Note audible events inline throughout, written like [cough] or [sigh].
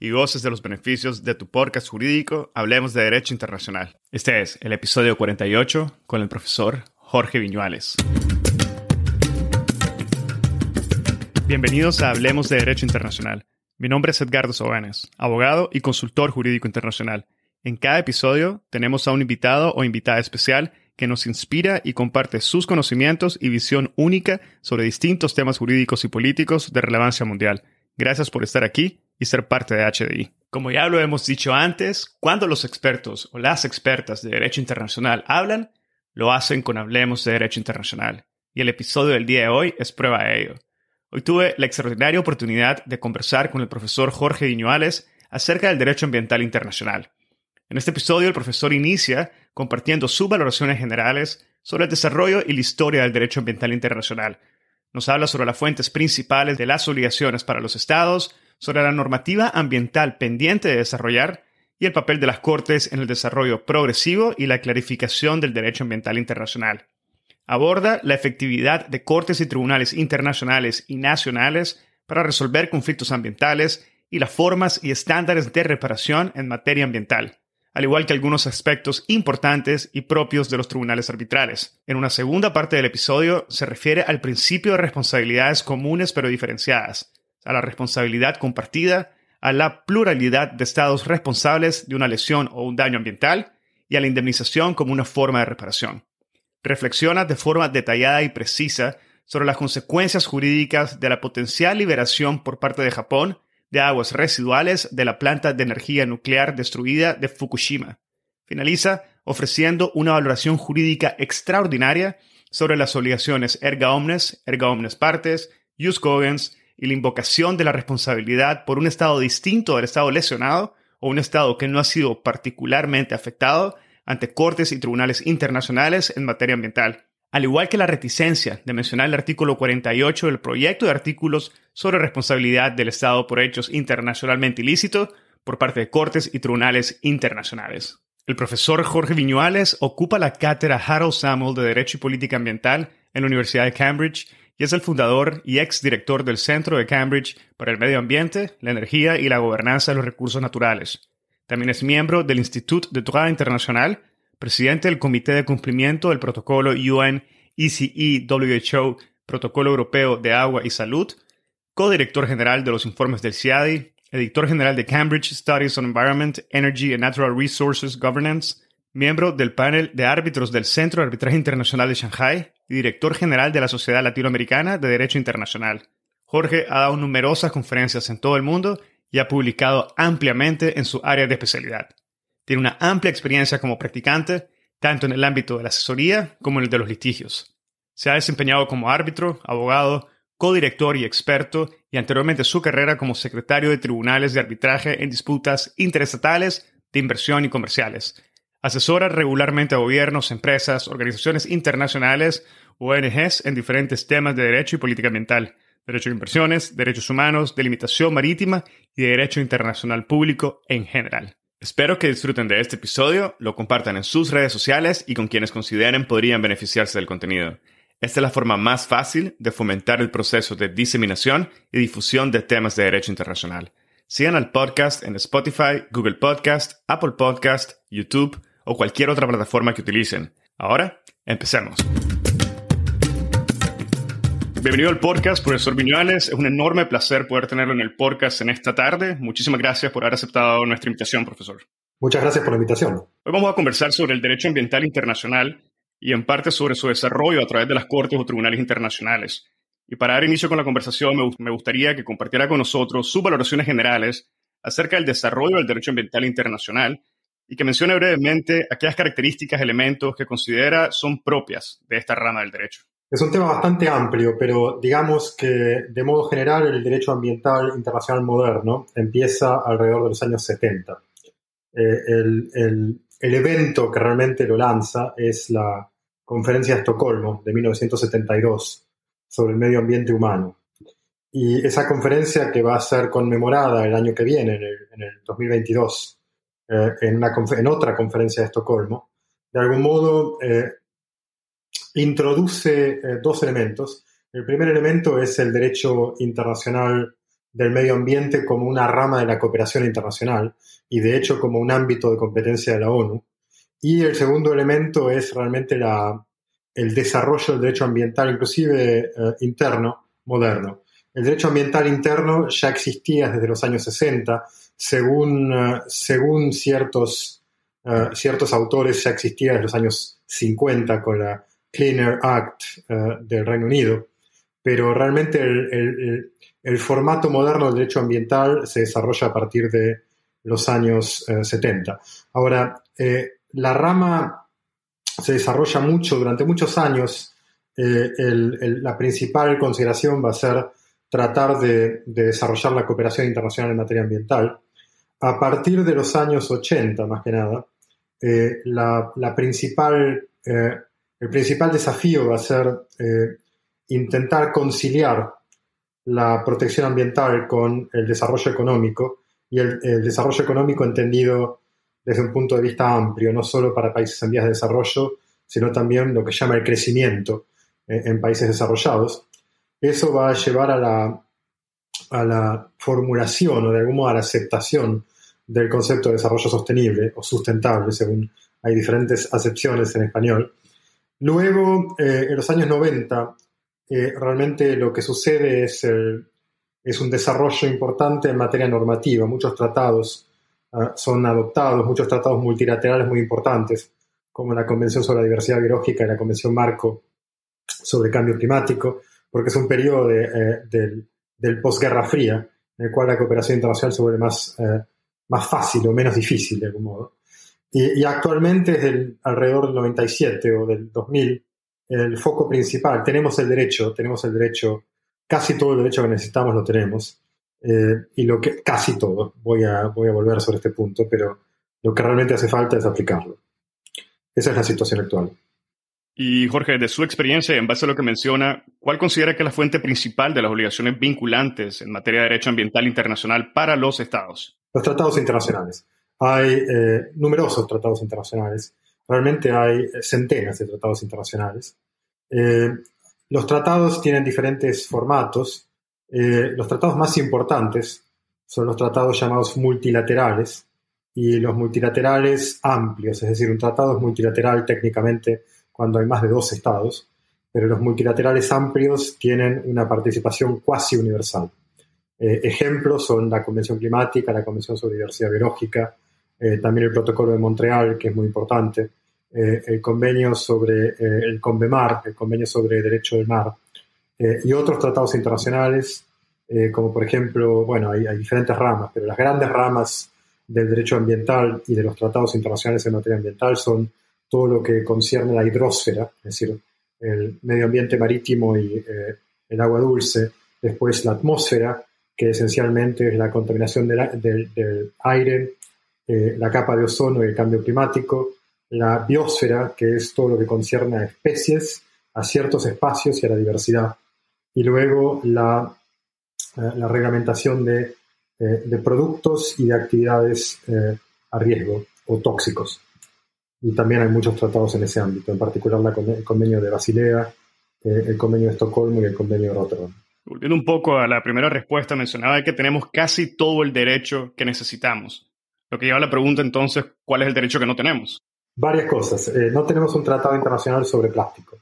y goces de los beneficios de tu podcast jurídico Hablemos de Derecho Internacional. Este es el episodio 48 con el profesor Jorge Viñuales. Bienvenidos a Hablemos de Derecho Internacional. Mi nombre es Edgardo Sobanes, abogado y consultor jurídico internacional. En cada episodio tenemos a un invitado o invitada especial que nos inspira y comparte sus conocimientos y visión única sobre distintos temas jurídicos y políticos de relevancia mundial. Gracias por estar aquí y ser parte de HDI. Como ya lo hemos dicho antes, cuando los expertos o las expertas de Derecho Internacional hablan, lo hacen con Hablemos de Derecho Internacional. Y el episodio del día de hoy es prueba de ello. Hoy tuve la extraordinaria oportunidad de conversar con el profesor Jorge Viñuales acerca del derecho ambiental internacional. En este episodio el profesor inicia compartiendo sus valoraciones generales sobre el desarrollo y la historia del derecho ambiental internacional. Nos habla sobre las fuentes principales de las obligaciones para los estados, sobre la normativa ambiental pendiente de desarrollar y el papel de las Cortes en el desarrollo progresivo y la clarificación del derecho ambiental internacional. Aborda la efectividad de cortes y tribunales internacionales y nacionales para resolver conflictos ambientales y las formas y estándares de reparación en materia ambiental, al igual que algunos aspectos importantes y propios de los tribunales arbitrales. En una segunda parte del episodio se refiere al principio de responsabilidades comunes pero diferenciadas, a la responsabilidad compartida, a la pluralidad de estados responsables de una lesión o un daño ambiental y a la indemnización como una forma de reparación. Reflexiona de forma detallada y precisa sobre las consecuencias jurídicas de la potencial liberación por parte de Japón de aguas residuales de la planta de energía nuclear destruida de Fukushima. Finaliza ofreciendo una valoración jurídica extraordinaria sobre las obligaciones erga omnes, erga omnes partes, jus cogens y la invocación de la responsabilidad por un Estado distinto del Estado lesionado o un Estado que no ha sido particularmente afectado ante cortes y tribunales internacionales en materia ambiental, al igual que la reticencia de mencionar el artículo 48 del proyecto de artículos sobre responsabilidad del Estado por hechos internacionalmente ilícitos por parte de cortes y tribunales internacionales. El profesor Jorge Viñuales ocupa la cátedra Harold Samuel de Derecho y Política Ambiental en la Universidad de Cambridge y es el fundador y ex director del Centro de Cambridge para el Medio Ambiente, la Energía y la Gobernanza de los Recursos Naturales. También es miembro del Institut de Droit Internacional, presidente del Comité de Cumplimiento del Protocolo UN ECE WHO, Protocolo Europeo de Agua y Salud, codirector general de los informes del CIADI, editor general de Cambridge Studies on Environment, Energy and Natural Resources Governance, miembro del panel de árbitros del Centro de Arbitraje Internacional de Shanghai y director general de la Sociedad Latinoamericana de Derecho Internacional. Jorge ha dado numerosas conferencias en todo el mundo y ha publicado ampliamente en su área de especialidad. Tiene una amplia experiencia como practicante, tanto en el ámbito de la asesoría como en el de los litigios. Se ha desempeñado como árbitro, abogado, codirector y experto, y anteriormente su carrera como secretario de tribunales de arbitraje en disputas interestatales, de inversión y comerciales, Asesora regularmente a gobiernos, empresas, organizaciones internacionales, ONGs en diferentes temas de derecho y política ambiental, derecho de inversiones, derechos humanos, delimitación marítima y derecho internacional público en general. Espero que disfruten de este episodio, lo compartan en sus redes sociales y con quienes consideren podrían beneficiarse del contenido. Esta es la forma más fácil de fomentar el proceso de diseminación y difusión de temas de derecho internacional. Sigan al podcast en Spotify, Google Podcast, Apple Podcast, YouTube o cualquier otra plataforma que utilicen. Ahora, empecemos. Bienvenido al podcast, profesor Viñuales. Es un enorme placer poder tenerlo en el podcast en esta tarde. Muchísimas gracias por haber aceptado nuestra invitación, profesor. Muchas gracias por la invitación. Hoy vamos a conversar sobre el derecho ambiental internacional y en parte sobre su desarrollo a través de las cortes o tribunales internacionales. Y para dar inicio con la conversación, me gustaría que compartiera con nosotros sus valoraciones generales acerca del desarrollo del derecho ambiental internacional y que mencione brevemente aquellas características, elementos que considera son propias de esta rama del derecho. Es un tema bastante amplio, pero digamos que de modo general el derecho ambiental internacional moderno empieza alrededor de los años 70. Eh, el, evento que realmente lo lanza es la Conferencia de Estocolmo de 1972 sobre el medio ambiente humano. Y esa conferencia que va a ser conmemorada el año que viene, en el, 2022, eh, en, una, en, otra conferencia de Estocolmo, de algún modo eh, introduce eh, dos elementos. El primer elemento es el derecho internacional del medio ambiente como una rama de la cooperación internacional y de hecho como un ámbito de competencia de la ONU. Y el segundo elemento es realmente la, el desarrollo del derecho ambiental, inclusive eh, interno, moderno. El derecho ambiental interno ya existía desde los años 60, según, eh, según ciertos, ciertos autores ya existía desde los años 50 con la Cleaner Act eh, del Reino Unido, pero realmente el, formato moderno del derecho ambiental se desarrolla a partir de los años 70. Eh, Ahora, eh, la rama se desarrolla mucho, durante muchos años, la principal consideración va a ser tratar de, desarrollar la cooperación internacional en materia ambiental. A partir de los años 80, más que nada, la, la, principal el principal desafío va a ser eh, intentar conciliar la protección ambiental con el desarrollo económico y el, desarrollo económico entendido desde un punto de vista amplio, no solo para países en vías de desarrollo, sino también lo que llama el crecimiento eh, en países desarrollados. Eso va a llevar a la, a la formulación o de algún modo a la aceptación del concepto de desarrollo sostenible o sustentable, según hay diferentes acepciones en español, Luego, eh, en los años 90, eh, realmente lo que sucede es, es un desarrollo importante en materia normativa. Muchos tratados ah, son adoptados, muchos tratados multilaterales muy importantes, como la Convención sobre la Diversidad Biológica y la Convención Marco sobre Cambio Climático, porque es un periodo eh, del, del, posguerra fría, en el cual la cooperación internacional se vuelve más, más fácil o menos difícil de algún modo. Y, actualmente es el, alrededor del 97 o del 2000 el foco principal. Tenemos el derecho, tenemos el derecho, casi todo el derecho que necesitamos lo tenemos. Eh, y lo que, casi todo, voy a, voy a volver sobre este punto, pero lo que realmente hace falta es aplicarlo. Esa es la situación actual. Y Jorge, de su experiencia, en base a lo que menciona, ¿cuál considera que es la fuente principal de las obligaciones vinculantes en materia de derecho ambiental internacional para los estados? Los tratados internacionales. Hay eh, numerosos tratados internacionales, realmente hay centenas de tratados internacionales. Eh, los tratados tienen diferentes formatos. Eh, los tratados más importantes son los tratados llamados multilaterales y los multilaterales amplios, es decir, un tratado es multilateral técnicamente cuando hay más de dos estados, pero los multilaterales amplios tienen una participación cuasi universal. ejemplos son la Convención Climática, la Convención sobre Diversidad Biológica, eh, también el protocolo de Montreal, que es muy importante, eh, el convenio sobre eh, el CONVEMAR, el convenio sobre derecho del mar, y otros tratados internacionales, como por ejemplo, bueno, hay, hay, diferentes ramas, pero las grandes ramas del derecho ambiental y de los tratados internacionales en materia ambiental son todo lo que concierne la hidrosfera, es decir, el medio ambiente marítimo y el agua dulce, después la atmósfera, que esencialmente es la contaminación del, aire eh, la capa de ozono y el cambio climático, la biosfera, que es todo lo que concierne a especies, a ciertos espacios y a la diversidad, y luego la, eh, la reglamentación de, eh, de, productos y de actividades a riesgo o tóxicos. Y también hay muchos tratados en ese ámbito, en particular la, el convenio de Basilea, el convenio de Estocolmo y el convenio de Rotterdam. Volviendo un poco a la primera respuesta, mencionaba que tenemos casi todo el derecho que necesitamos. Lo que lleva a la pregunta entonces, ¿cuál es el derecho que no tenemos? Varias cosas. Eh, no tenemos un tratado internacional sobre plástico,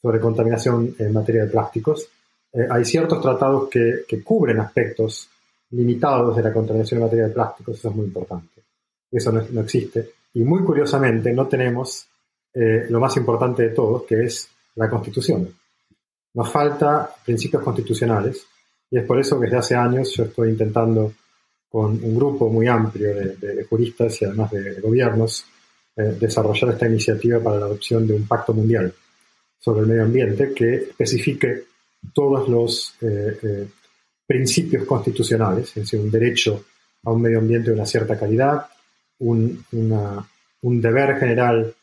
sobre contaminación en materia de plásticos. Eh, hay ciertos tratados que, cubren aspectos limitados de la contaminación en materia de plásticos, eso es muy importante. Eso no, existe. Y muy curiosamente no tenemos eh, lo más importante de todo, que es la Constitución. Nos falta principios constitucionales y es por eso que desde hace años yo estoy intentando con un grupo muy amplio de, juristas y además de, gobiernos eh, desarrollar esta iniciativa para la adopción de un pacto mundial sobre el medio ambiente que especifique todos los eh, principios constitucionales, es decir, un derecho a un medio ambiente de una cierta calidad, un, un deber general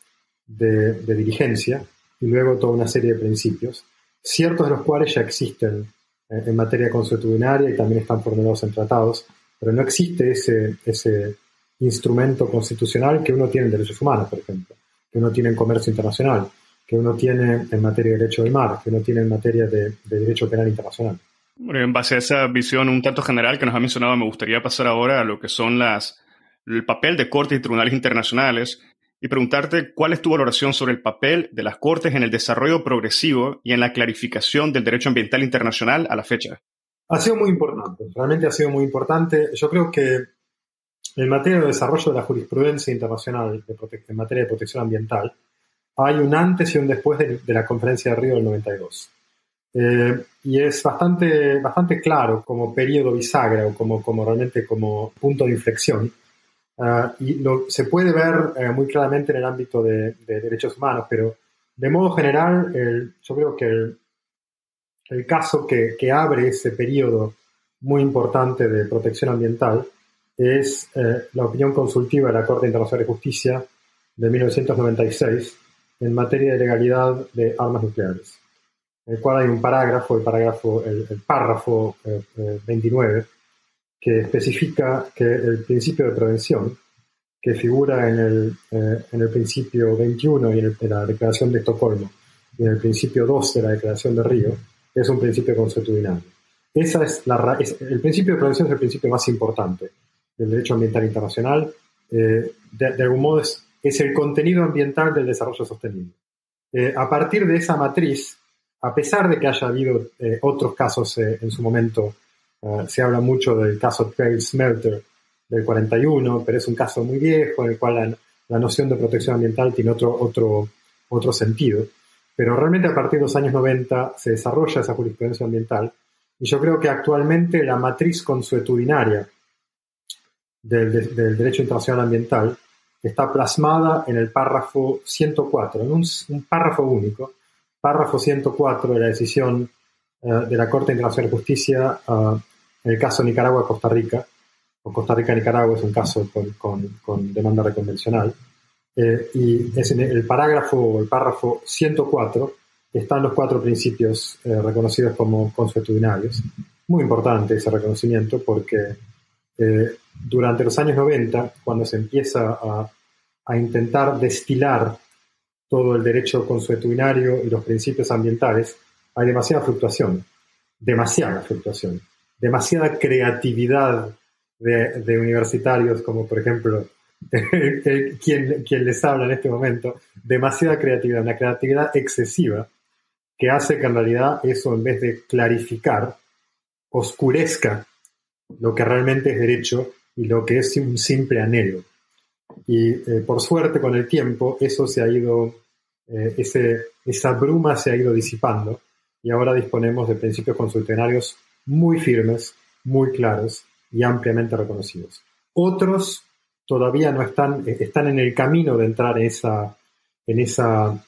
de, dirigencia y luego toda una serie de principios, ciertos de los cuales ya existen eh, en materia consuetudinaria y también están formulados en tratados, pero no existe ese, ese instrumento constitucional que uno tiene en derechos humanos, por ejemplo, que uno tiene en comercio internacional, que uno tiene en materia de derecho del mar, que uno tiene en materia de, de derecho penal internacional. En base a esa visión un tanto general que nos ha mencionado, me gustaría pasar ahora a lo que son las, el papel de cortes y tribunales internacionales y preguntarte cuál es tu valoración sobre el papel de las Cortes en el desarrollo progresivo y en la clarificación del derecho ambiental internacional a la fecha. Ha sido muy importante, realmente ha sido muy importante. Yo creo que en materia de desarrollo de la jurisprudencia internacional en materia de protección ambiental, hay un antes y un después de, la conferencia de Río del 92. Eh, y es bastante, bastante claro como periodo bisagra o como, como realmente como punto de inflexión Ah, y se puede ver eh, muy claramente en el ámbito de, derechos humanos, pero de modo general, yo creo que el, el caso que, que, abre ese periodo muy importante de protección ambiental es eh, la opinión consultiva de la Corte Internacional de Justicia de 1996 en materia de legalidad de armas nucleares, en el cual hay un parágrafo, el parágrafo, el, párrafo 29, eh, que especifica que el principio de prevención, que figura en el, eh, en el principio 21 y en, la Declaración de Estocolmo y en el principio 2 de la Declaración de Río, es un principio consuetudinario. Esa es la, el principio de prevención es el principio más importante del derecho ambiental internacional. Eh, de, algún modo es, es, el contenido ambiental del desarrollo sostenible. Eh, a partir de esa matriz, a pesar de que haya habido otros casos en su momento eh, se habla mucho del caso Trail Smelter del 41, pero es un caso muy viejo en el cual la, noción de protección ambiental tiene otro, otro, otro sentido. Pero realmente a partir de los años 90 se desarrolla esa jurisprudencia ambiental y yo creo que actualmente la matriz consuetudinaria del, del derecho internacional ambiental está plasmada en el párrafo 104, en un, párrafo único, párrafo 104 de la decisión de la Corte Internacional de Justicia eh, en el caso Nicaragua-Costa Rica, o Costa Rica-Nicaragua es un caso con, demanda reconvencional, eh, y es en el parágrafo, el párrafo 104, están los cuatro principios reconocidos como consuetudinarios. Muy importante ese reconocimiento porque durante los años 90, cuando se empieza a, a intentar destilar todo el derecho consuetudinario y los principios ambientales, hay demasiada fluctuación, demasiada fluctuación, demasiada creatividad de, universitarios, como por ejemplo [laughs] quien, quien les habla en este momento, demasiada creatividad, una creatividad excesiva que hace que en realidad eso en vez de clarificar, oscurezca lo que realmente es derecho y lo que es un simple anhelo. Y eh, por suerte con el tiempo eso se ha ido, eh, ese, esa bruma se ha ido disipando y ahora disponemos de principios consultarios muy firmes, muy claros y ampliamente reconocidos. Otros todavía no están, eh, están en el camino de entrar en, esa, en, esa,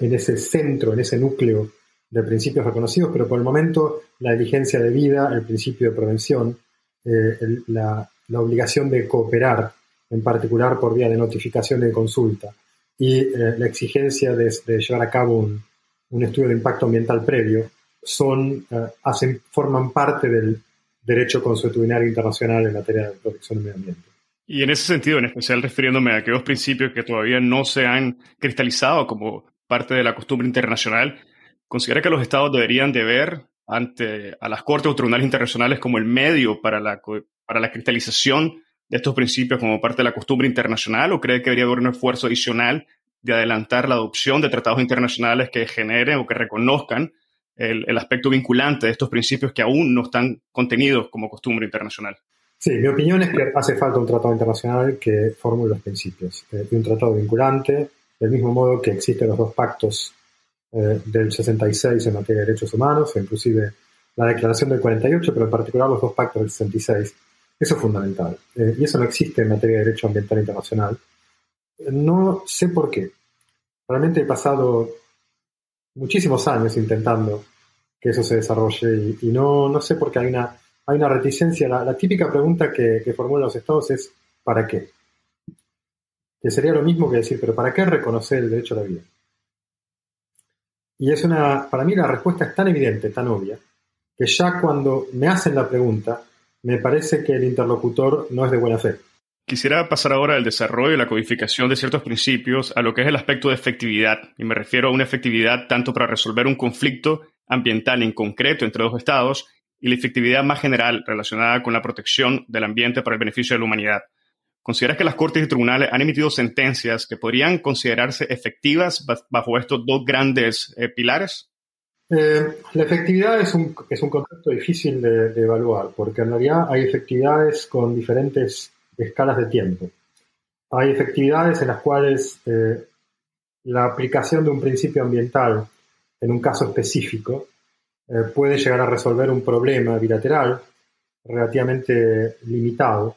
en ese centro, en ese núcleo de principios reconocidos, pero por el momento la diligencia de vida, el principio de prevención, eh, la, obligación de cooperar, en particular por vía de notificación de consulta, y eh, la exigencia de, llevar a cabo un, un estudio de impacto ambiental previo, son, eh, hacen, forman parte del derecho consuetudinario internacional en materia de protección del medio ambiente. Y en ese sentido, en especial refiriéndome a aquellos principios que todavía no se han cristalizado como parte de la costumbre internacional, ¿considera que los estados deberían de ver ante a las cortes o tribunales internacionales como el medio para la, para la cristalización de estos principios como parte de la costumbre internacional o cree que debería haber un esfuerzo adicional de adelantar la adopción de tratados internacionales que generen o que reconozcan el, aspecto vinculante de estos principios que aún no están contenidos como costumbre internacional. Sí, mi opinión es que hace falta un tratado internacional que formule los principios. Eh, y un tratado vinculante del mismo modo que existen los dos pactos eh, del 66 en materia de derechos humanos, e inclusive la declaración del 48, pero en particular los dos pactos del 66. Eso es fundamental. Eh, y eso no existe en materia de derecho ambiental internacional. No sé por qué. Realmente he pasado muchísimos años intentando que eso se desarrolle y, no, no sé por qué hay una, hay una reticencia. La, típica pregunta que, que formulan los estados es ¿para qué? Que sería lo mismo que decir, pero ¿para qué reconocer el derecho a la vida? Y es una, para mí la respuesta es tan evidente, tan obvia, que ya cuando me hacen la pregunta, me parece que el interlocutor no es de buena fe. Quisiera pasar ahora al desarrollo y la codificación de ciertos principios a lo que es el aspecto de efectividad, y me refiero a una efectividad tanto para resolver un conflicto ambiental en concreto entre dos estados y la efectividad más general relacionada con la protección del ambiente para el beneficio de la humanidad. ¿Consideras que las cortes y tribunales han emitido sentencias que podrían considerarse efectivas bajo estos dos grandes eh, pilares? Eh, la efectividad es un, es un concepto difícil de, de, evaluar, porque en realidad hay efectividades con diferentes escalas de tiempo. Hay efectividades en las cuales eh, la aplicación de un principio ambiental en un caso específico eh, puede llegar a resolver un problema bilateral relativamente limitado.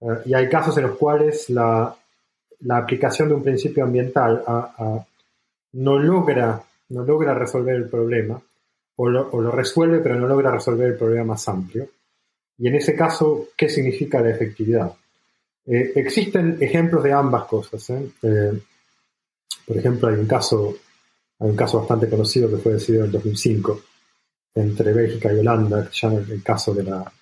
Eh, y hay casos en los cuales la, aplicación de un principio ambiental no, logra, no logra resolver el problema, o lo resuelve pero no logra resolver el problema más amplio. Y en ese caso, ¿qué significa la efectividad? Eh, existen ejemplos de ambas cosas. ¿eh? Eh, por ejemplo, hay un caso, un caso bastante conocido que fue decidido en el 2005 entre Bélgica y Holanda, que se llama el caso de la,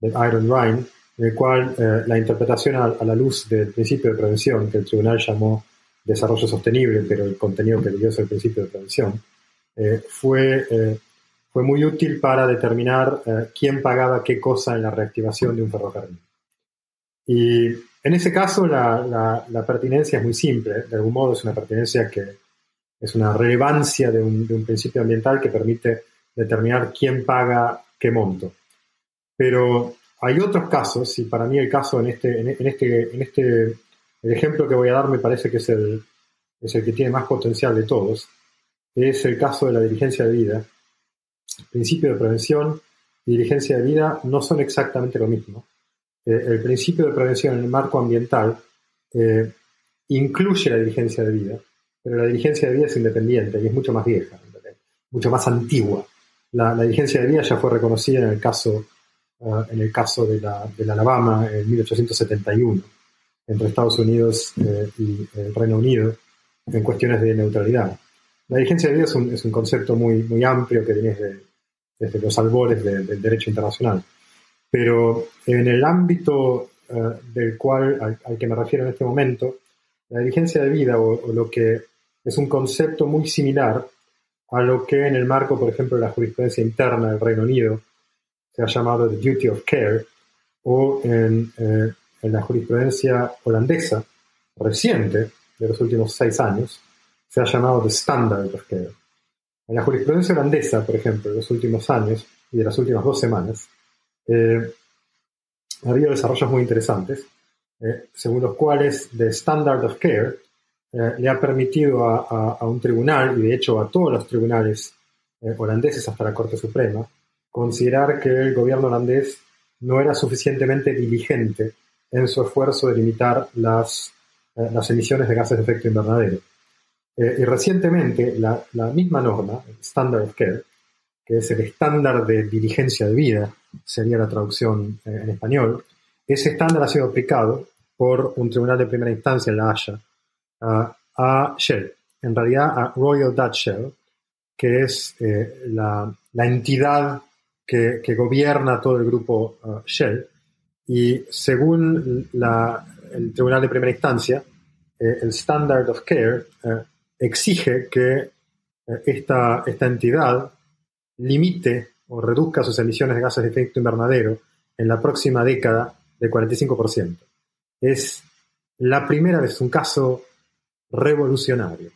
del Iron Rhine, en el cual la interpretación a, la luz del principio de prevención, que el tribunal llamó desarrollo sostenible, pero el contenido que dio es el principio de prevención, fue, fue muy útil para determinar quién pagaba qué cosa en la reactivación de un ferrocarril. Y en ese caso la, pertinencia es muy simple, de algún modo es una pertinencia que es una relevancia de un, principio ambiental que permite determinar quién paga qué monto. Pero hay otros casos, y para mí el caso en este, en, este, en este, el ejemplo que voy a dar me parece que es el, es el que tiene más potencial de todos, es el caso de la diligencia de vida. El principio de prevención y diligencia de vida no son exactamente lo mismo. Eh, el principio de prevención en el marco ambiental eh, incluye la diligencia de vida, pero la diligencia de vida es independiente y es mucho más vieja, mucho más antigua. La, diligencia de vida ya fue reconocida en el caso, uh, en el caso de, la, de Alabama en 1871 entre Estados Unidos eh, y el Reino Unido en cuestiones de neutralidad. La diligencia de vida es un, concepto muy, muy amplio que viene desde los albores del derecho internacional. Pero en el ámbito eh, del cual al, que me refiero en este momento, la diligencia de vida o, lo que es un concepto muy similar a lo que en el marco, por ejemplo, de la jurisprudencia interna del Reino Unido se ha llamado the duty of care o en, eh, en la jurisprudencia holandesa reciente de los últimos seis años se ha llamado the standard of care. En la jurisprudencia holandesa, por ejemplo, de los últimos años y de las últimas dos semanas, eh, ha habido desarrollos muy interesantes, eh, según los cuales The Standard of Care eh, le ha permitido a, un tribunal, y de hecho a todos los tribunales holandeses hasta la Corte Suprema, considerar que el gobierno holandés no era suficientemente diligente en su esfuerzo de limitar las, las emisiones de gases de efecto invernadero. y recientemente la, la misma norma, Standard of Care, que es el estándar de diligencia de vida, sería la traducción eh, en español, ese estándar ha sido aplicado por un tribunal de primera instancia La Haya a Shell, en realidad a Royal Dutch Shell, que es eh, la, entidad que, gobierna todo el grupo uh, Shell. Y según el tribunal de primera instancia, eh, el Standard of Care exige que esta, esta entidad limite o reduzca sus emisiones de gases de efecto invernadero en la próxima década de 45%. Es la primera vez un caso revolucionario.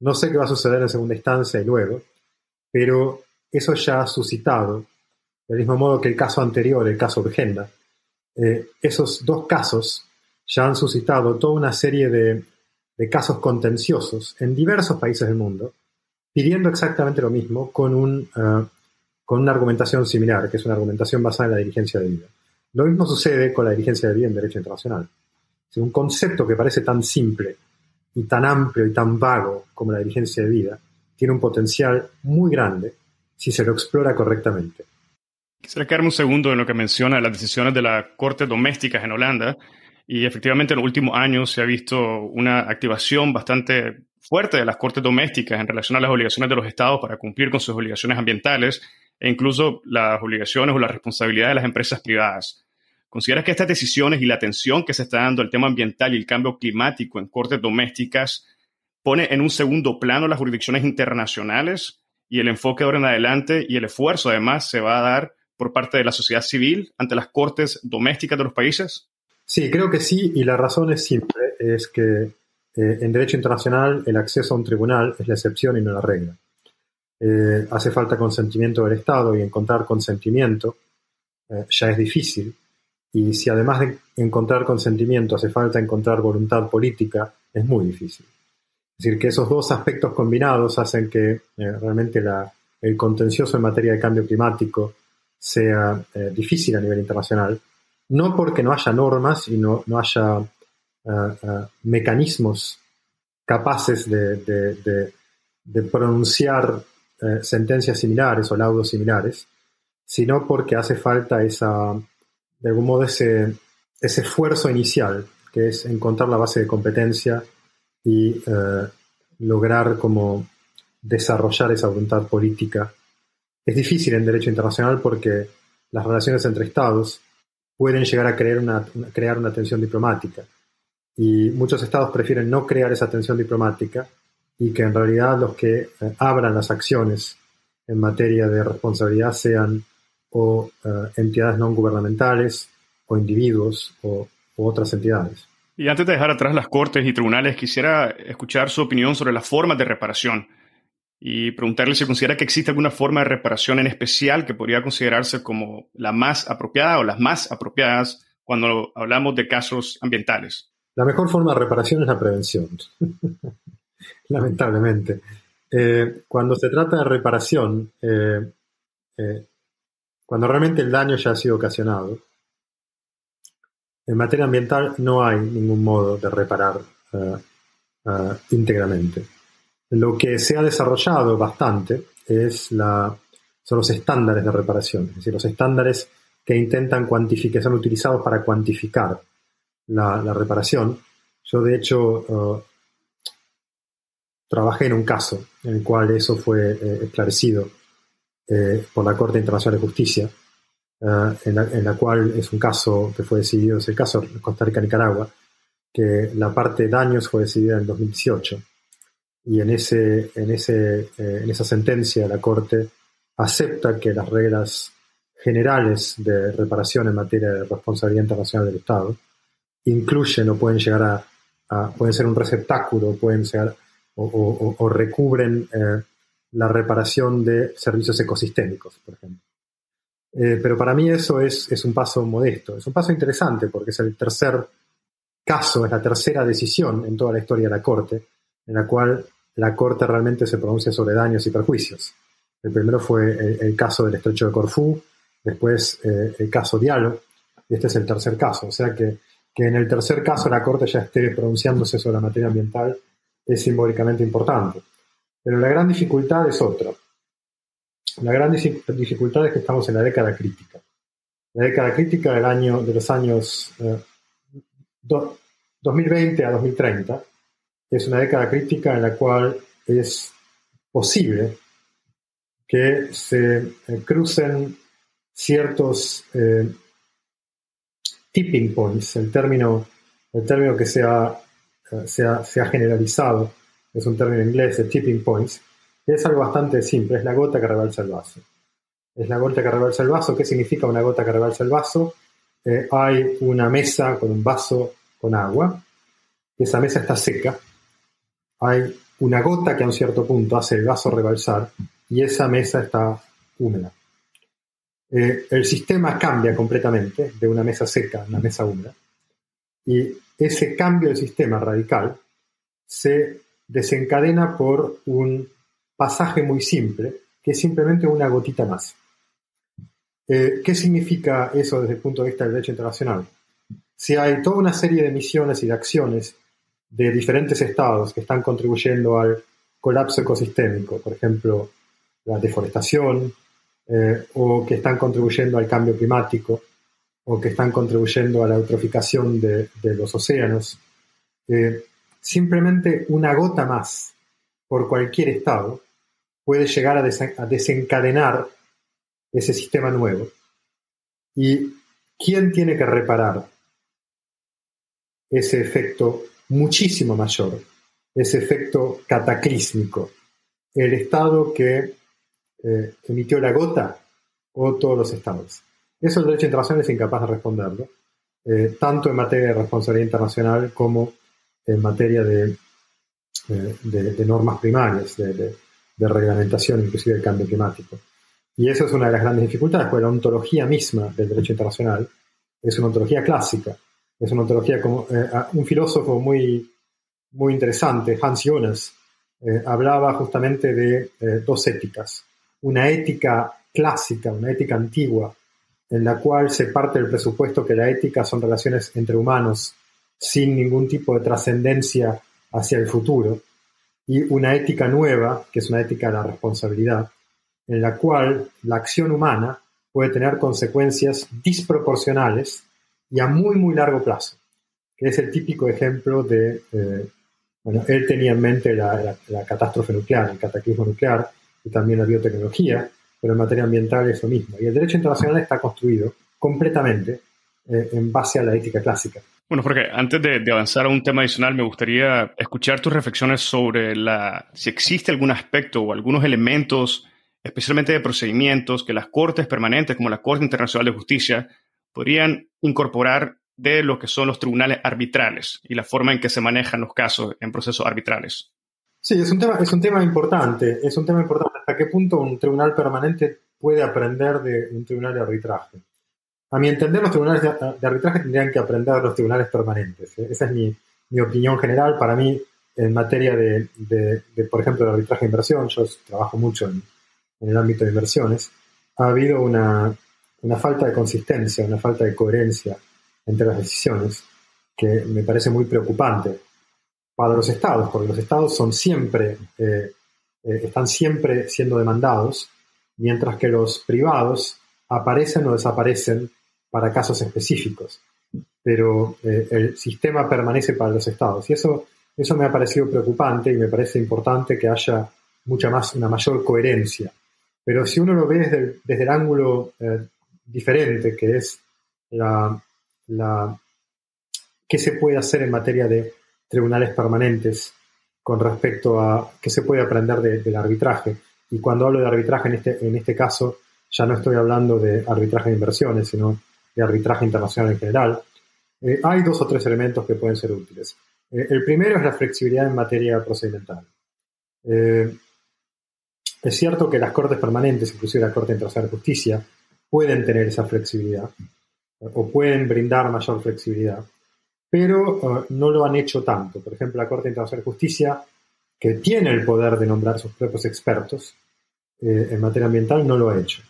No sé qué va a suceder en segunda instancia y luego, pero eso ya ha suscitado, del mismo modo que el caso anterior, el caso Urgenda, eh, esos dos casos ya han suscitado toda una serie de casos contenciosos en diversos países del mundo, pidiendo exactamente lo mismo con, un, eh, con una argumentación similar, que es una argumentación basada en la diligencia de vida. Lo mismo sucede con la diligencia de vida en derecho internacional. Es un concepto que parece tan simple y tan amplio y tan vago como la diligencia de vida tiene un potencial muy grande si se lo explora correctamente. Quisiera quedarme un segundo en lo que menciona las decisiones de las cortes domésticas en Holanda. Y efectivamente en los últimos años se ha visto una activación bastante fuerte de las cortes domésticas en relación a las obligaciones de los estados para cumplir con sus obligaciones ambientales e incluso las obligaciones o la responsabilidad de las empresas privadas. ¿Consideras que estas decisiones y la atención que se está dando al tema ambiental y el cambio climático en cortes domésticas pone en un segundo plano las jurisdicciones internacionales y el enfoque ahora en adelante y el esfuerzo además se va a dar por parte de la sociedad civil ante las cortes domésticas de los países? Sí, creo que sí, y la razón es simple, es que eh, en derecho internacional el acceso a un tribunal es la excepción y no la regla. Eh, hace falta consentimiento del Estado y encontrar consentimiento eh, ya es difícil. Y si además de encontrar consentimiento hace falta encontrar voluntad política, es muy difícil. Es decir, que esos dos aspectos combinados hacen que realmente la, el contencioso en materia de cambio climático sea difícil a nivel internacional, no porque no haya normas y no, no haya mecanismos capaces de, pronunciar sentencias similares o laudos similares, sino porque hace falta esa, de algún modo, ese, esfuerzo inicial, que es encontrar la base de competencia y lograr como desarrollar esa voluntad política es difícil en derecho internacional porque las relaciones entre estados pueden llegar a crear una tensión diplomática. Y muchos estados prefieren no crear esa tensión diplomática y que en realidad los que eh, abran las acciones en materia de responsabilidad sean o eh, entidades no gubernamentales o individuos o, o otras entidades. Y antes de dejar atrás las cortes y tribunales, quisiera escuchar su opinión sobre las formas de reparación y preguntarle si considera que existe alguna forma de reparación en especial que podría considerarse como la más apropiada o las más apropiadas cuando hablamos de casos ambientales. La mejor forma de reparación es la prevención, [laughs] lamentablemente. Eh, cuando se trata de reparación, eh, eh, cuando realmente el daño ya ha sido ocasionado, en materia ambiental no hay ningún modo de reparar íntegramente. Lo que se ha desarrollado bastante es la, son los estándares de reparación, es decir, los estándares que intentan cuantificar, son utilizados para cuantificar la, reparación. Yo, de hecho, uh, trabajé en un caso en el cual eso fue eh, esclarecido eh, por la Corte Internacional de Justicia, en, la, cual es un caso que fue decidido, es el caso de Costa Rica-Nicaragua, que la parte de daños fue decidida en 2018 y en, ese, en, ese, eh, en esa sentencia la Corte acepta que las reglas generales de reparación en materia de responsabilidad internacional del Estado incluyen o pueden llegar a, pueden ser un receptáculo, pueden ser o, recubren eh, la reparación de servicios ecosistémicos, por ejemplo. Eh, pero para mí eso es, un paso modesto, es un paso interesante porque es el tercer caso, es la tercera decisión en toda la historia de la Corte en la cual la Corte realmente se pronuncia sobre daños y perjuicios. El primero fue el, caso del estrecho de Corfú, después eh, el caso Diallo, y este es el tercer caso. O sea que, que en el tercer caso la Corte ya esté pronunciándose sobre la materia ambiental es simbólicamente importante. Pero la gran dificultad es otra. La gran dificultad es que estamos en la década crítica. La década crítica del año, de los años 2020 eh, a 2030 es una década crítica en la cual es posible que se eh, crucen ciertos eh, tipping points, el término, el término que se ha, eh, se, ha, generalizado, es un término inglés, el tipping points, es algo bastante simple, es la gota que rebalsa el vaso. Es la gota que rebalsa el vaso. ¿Qué significa una gota que rebalsa el vaso? hay una mesa con un vaso con agua, esa mesa está seca, hay una gota que a un cierto punto hace el vaso rebalsar y esa mesa está húmeda. Eh, el sistema cambia completamente de una mesa seca a una mesa húmeda y ese cambio del sistema radical se desencadena por un pasaje muy simple, que es simplemente una gotita más. Eh, ¿Qué significa eso desde el punto de vista del derecho internacional? Si hay toda una serie de misiones y de acciones de diferentes estados que están contribuyendo al colapso ecosistémico, por ejemplo, la deforestación, eh, o que están contribuyendo al cambio climático, o que están contribuyendo a la eutroficación de, los océanos. Eh, simplemente una gota más por cualquier estado puede llegar a, desencadenar ese sistema nuevo. ¿Y quién tiene que reparar ese efecto muchísimo mayor, ese efecto cataclísmico? ¿El estado que eh, emitió la gota o todos los estados? Eso el derecho internacional es incapaz de responderlo, eh, tanto en materia de responsabilidad internacional como en materia de, eh, normas primarias, de, reglamentación, inclusive del cambio climático. Y eso es una de las grandes dificultades, porque la ontología misma del derecho internacional es una ontología clásica, es una ontología como un filósofo muy, muy interesante, Hans Jonas, hablaba justamente de dos éticas. Una ética clásica, una ética antigua, en la cual se parte del presupuesto que la ética son relaciones entre humanos sin ningún tipo de trascendencia hacia el futuro, y una ética nueva, que es una ética de la responsabilidad, en la cual la acción humana puede tener consecuencias disproporcionales y a muy, muy largo plazo, que es el típico ejemplo de, eh, bueno, él tenía en mente la, la catástrofe nuclear, el cataclismo nuclear y también la biotecnología, pero en materia ambiental es lo mismo. Y el derecho internacional está construido completamente eh, en base a la ética clásica. Bueno, porque antes de, avanzar a un tema adicional, me gustaría escuchar tus reflexiones sobre la, si existe algún aspecto o algunos elementos, especialmente de procedimientos, que las cortes permanentes, como la Corte Internacional de Justicia, podrían incorporar de lo que son los tribunales arbitrales y la forma en que se manejan los casos en procesos arbitrales. Sí, es un tema, es un tema importante. Es un tema importante. ¿Hasta qué punto un tribunal permanente puede aprender de un tribunal de arbitraje? A mi entender, los tribunales de, arbitraje tendrían que aprender de los tribunales permanentes. ¿eh? Esa es mi, mi, opinión general. Para mí, en materia de, de, por ejemplo, de arbitraje de inversión, yo trabajo mucho en, en el ámbito de inversiones, ha habido una, una falta de consistencia, una falta de coherencia entre las decisiones que me parece muy preocupante para los estados, porque los estados son siempre, eh, eh, están siempre siendo demandados, mientras que los privados aparecen o desaparecen para casos específicos. Pero eh, el sistema permanece para los estados. Y eso, eso me ha parecido preocupante y me parece importante que haya mucha más, una mayor coherencia. Pero si uno lo ve desde, desde el ángulo diferente, que es la, la, qué se puede hacer en materia de tribunales permanentes con respecto a qué se puede aprender del arbitraje. Y cuando hablo de arbitraje en este, en este caso, ya no estoy hablando de arbitraje de inversiones, sino de arbitraje internacional en general. Eh, hay dos o tres elementos que pueden ser útiles. Eh, el primero es la flexibilidad en materia procedimental. Eh, es cierto que las cortes permanentes, inclusive la Corte Internacional de Justicia, pueden tener esa flexibilidad o pueden brindar mayor flexibilidad pero eh, no lo han hecho tanto. Por ejemplo, la Corte Internacional de Justicia, que tiene el poder de nombrar sus propios expertos eh, en materia ambiental, no lo ha hecho.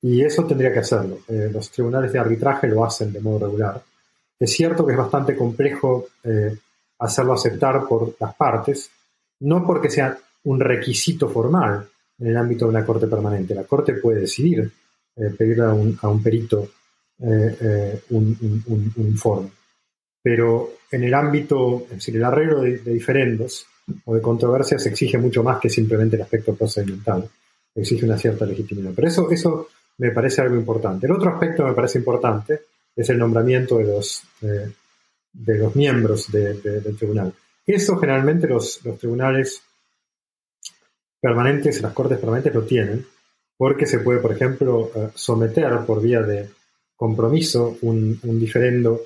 Y eso tendría que hacerlo. Eh, los tribunales de arbitraje lo hacen de modo regular. Es cierto que es bastante complejo hacerlo aceptar por las partes, no porque sea un requisito formal en el ámbito de una corte permanente. La corte puede decidir pedirle a un, perito un, un informe pero en el ámbito, es decir, el arreglo de, diferendos o de controversias exige mucho más que simplemente el aspecto procedimental, exige una cierta legitimidad. Pero eso, eso me parece algo importante. El otro aspecto que me parece importante es el nombramiento de los, eh, de los miembros del tribunal. Eso generalmente los, tribunales permanentes, las cortes permanentes lo tienen, porque se puede, por ejemplo, eh, someter por vía de compromiso un diferendo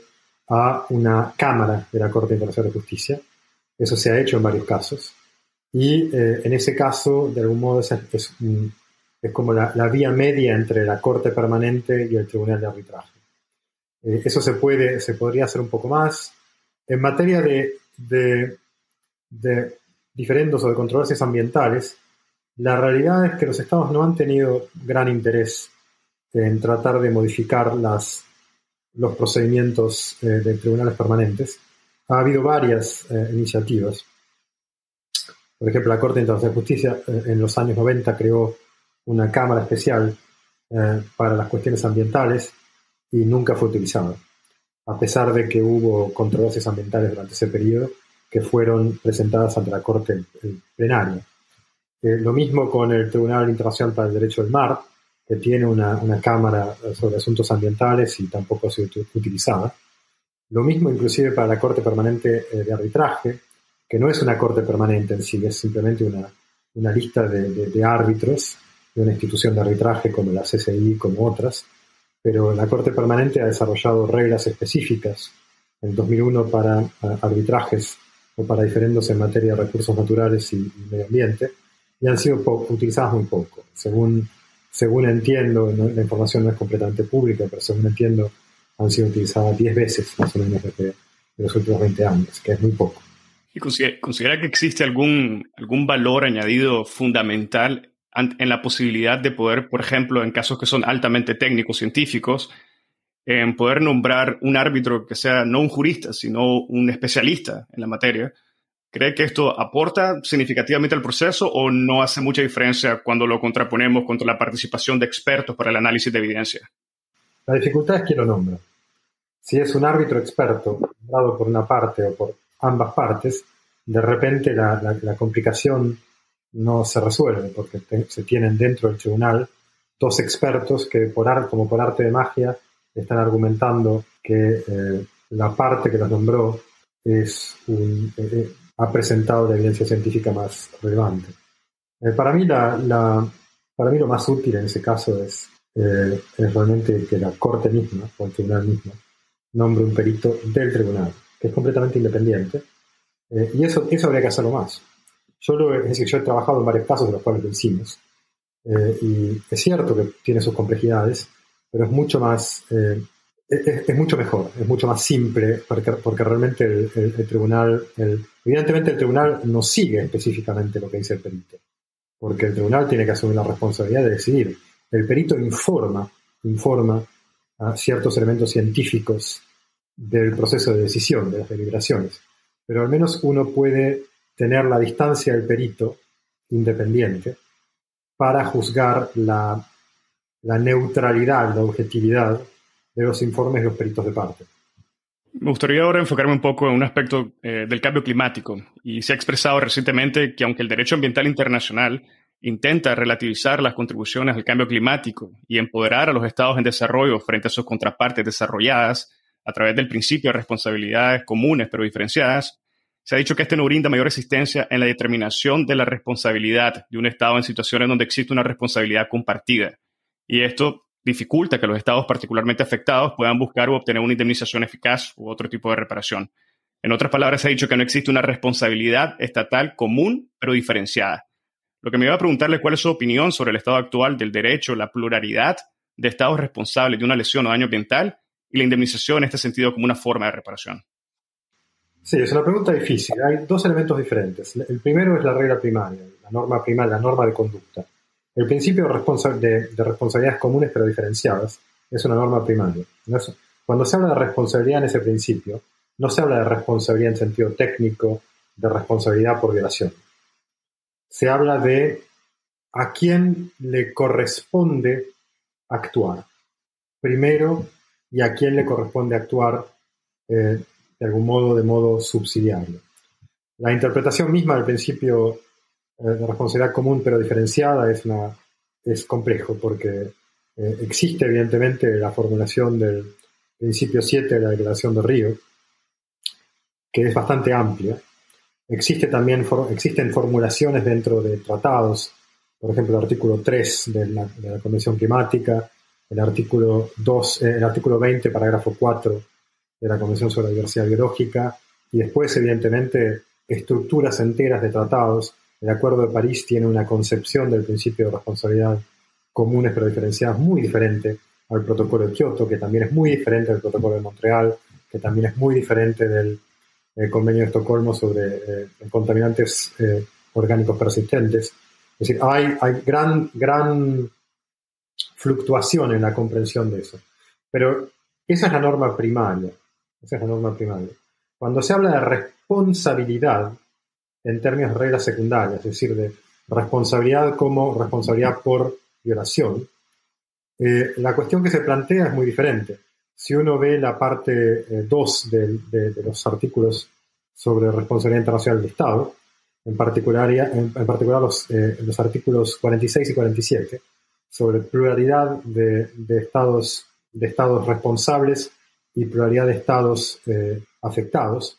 a una Cámara de la Corte Internacional de Justicia. Eso se ha hecho en varios casos. Y eh, en ese caso, de algún modo, es, es, como la, vía media entre la Corte Permanente y el Tribunal de Arbitraje. Eh, eso se, puede, se podría hacer un poco más. En materia de, de diferendos o de controversias ambientales, la realidad es que los estados no han tenido gran interés en tratar de modificar las, los procedimientos eh, de tribunales permanentes. Ha habido varias eh, iniciativas. Por ejemplo, la Corte Internacional de Justicia eh, en los años 90 creó una cámara especial para las cuestiones ambientales y nunca fue utilizada, a pesar de que hubo controversias ambientales durante ese periodo que fueron presentadas ante la Corte plenaria. Eh, lo mismo con el Tribunal Internacional para el Derecho del Mar, que tiene una, cámara sobre asuntos ambientales y tampoco ha sido utilizada. Lo mismo inclusive para la Corte Permanente eh, de Arbitraje, que no es una Corte Permanente en sí, es simplemente una, una lista de, de, árbitros de una institución de arbitraje como la CCI, como otras, pero la Corte Permanente ha desarrollado reglas específicas en 2001 para arbitrajes o para diferendos en materia de recursos naturales y, medio ambiente, y han sido utilizadas muy poco. Según, según entiendo, la información no es completamente pública, pero según entiendo, han sido utilizadas 10 veces más o menos desde los últimos 20 años, que es muy poco. ¿Y considera, que existe algún, algún valor añadido fundamental en la posibilidad de poder, por ejemplo, en casos que son altamente técnicos, científicos, en poder nombrar un árbitro que sea no un jurista, sino un especialista en la materia. ¿Cree que esto aporta significativamente al proceso o no hace mucha diferencia cuando lo contraponemos contra la participación de expertos para el análisis de evidencia? La dificultad es quién lo nombra. Si es un árbitro experto, dado por una parte o por ambas partes, de repente la, complicación no se resuelve porque se tienen dentro del tribunal dos expertos que por como por arte de magia están argumentando que eh, la parte que los nombró es un, eh, eh, ha presentado la evidencia científica más relevante. para, mí la, para mí lo más útil en ese caso es, es realmente que la Corte misma, o el tribunal mismo, nombre un perito del tribunal, que es completamente independiente, y eso, eso habría que hacerlo más. Yo, lo, es decir, yo he trabajado en varios casos de los cuales lo hicimos, y es cierto que tiene sus complejidades, pero es mucho más, eh, es, mucho mejor, es mucho más simple, porque, porque realmente el, tribunal, evidentemente el tribunal no sigue específicamente lo que dice el perito, porque el tribunal tiene que asumir la responsabilidad de decidir. El perito informa, informa a ciertos elementos científicos del proceso de decisión, de las deliberaciones, pero al menos uno puede tener la distancia del perito independiente para juzgar la la neutralidad, la objetividad de los informes de los peritos de parte. Me gustaría ahora enfocarme un poco en un aspecto eh, del cambio climático. Y se ha expresado recientemente que aunque el derecho ambiental internacional intenta relativizar las contribuciones al cambio climático y empoderar a los estados en desarrollo frente a sus contrapartes desarrolladas a través del principio de responsabilidades comunes pero diferenciadas, se ha dicho que este no brinda mayor existencia en la determinación de la responsabilidad de un estado en situaciones donde existe una responsabilidad compartida y esto dificulta que los estados particularmente afectados puedan buscar o obtener una indemnización eficaz u otro tipo de reparación. En otras palabras, se ha dicho que no existe una responsabilidad estatal común, pero diferenciada. Lo que me iba a preguntarle cuál es su opinión sobre el estado actual del derecho, la pluralidad de estados responsables de una lesión o daño ambiental y la indemnización en este sentido como una forma de reparación. Sí, es una pregunta difícil. Hay dos elementos diferentes. El primero es la regla primaria, la norma primaria, la norma de conducta. El principio de, responsabilidades comunes pero diferenciadas es una norma primaria. Cuando se habla de responsabilidad en ese principio, no se habla de responsabilidad en sentido técnico, de responsabilidad por violación. Se habla de a quién le corresponde actuar primero y a quién le corresponde actuar eh, de algún modo de modo subsidiario. La interpretación misma del principio eh, de responsabilidad común pero diferenciada es, una, es complejo porque eh, existe evidentemente la formulación del principio 7 de la Declaración de Río, que es bastante amplia. Existe también, existen formulaciones dentro de tratados, por ejemplo, el artículo 3 de la, Convención Climática, el artículo, 2, eh, el artículo 20, parágrafo 4 de la Convención sobre la Diversidad Biológica, y después, evidentemente, estructuras enteras de tratados el Acuerdo de París tiene una concepción del principio de responsabilidad comunes pero diferenciadas muy diferente al protocolo de Kioto, que también es muy diferente del protocolo de Montreal, que también es muy diferente del el convenio de Estocolmo sobre contaminantes orgánicos persistentes. Es decir, hay, hay gran, gran fluctuación en la comprensión de eso. Pero esa es la norma primaria. Esa es la norma primaria. Cuando se habla de responsabilidad, en términos de reglas secundarias, es decir, de responsabilidad como responsabilidad por violación, eh, la cuestión que se plantea es muy diferente. Si uno ve la parte 2 eh, de, los artículos sobre responsabilidad internacional del Estado, en particular, en, particular los, eh, los, artículos 46 y 47, sobre pluralidad de, estados, de estados responsables y pluralidad de estados afectados,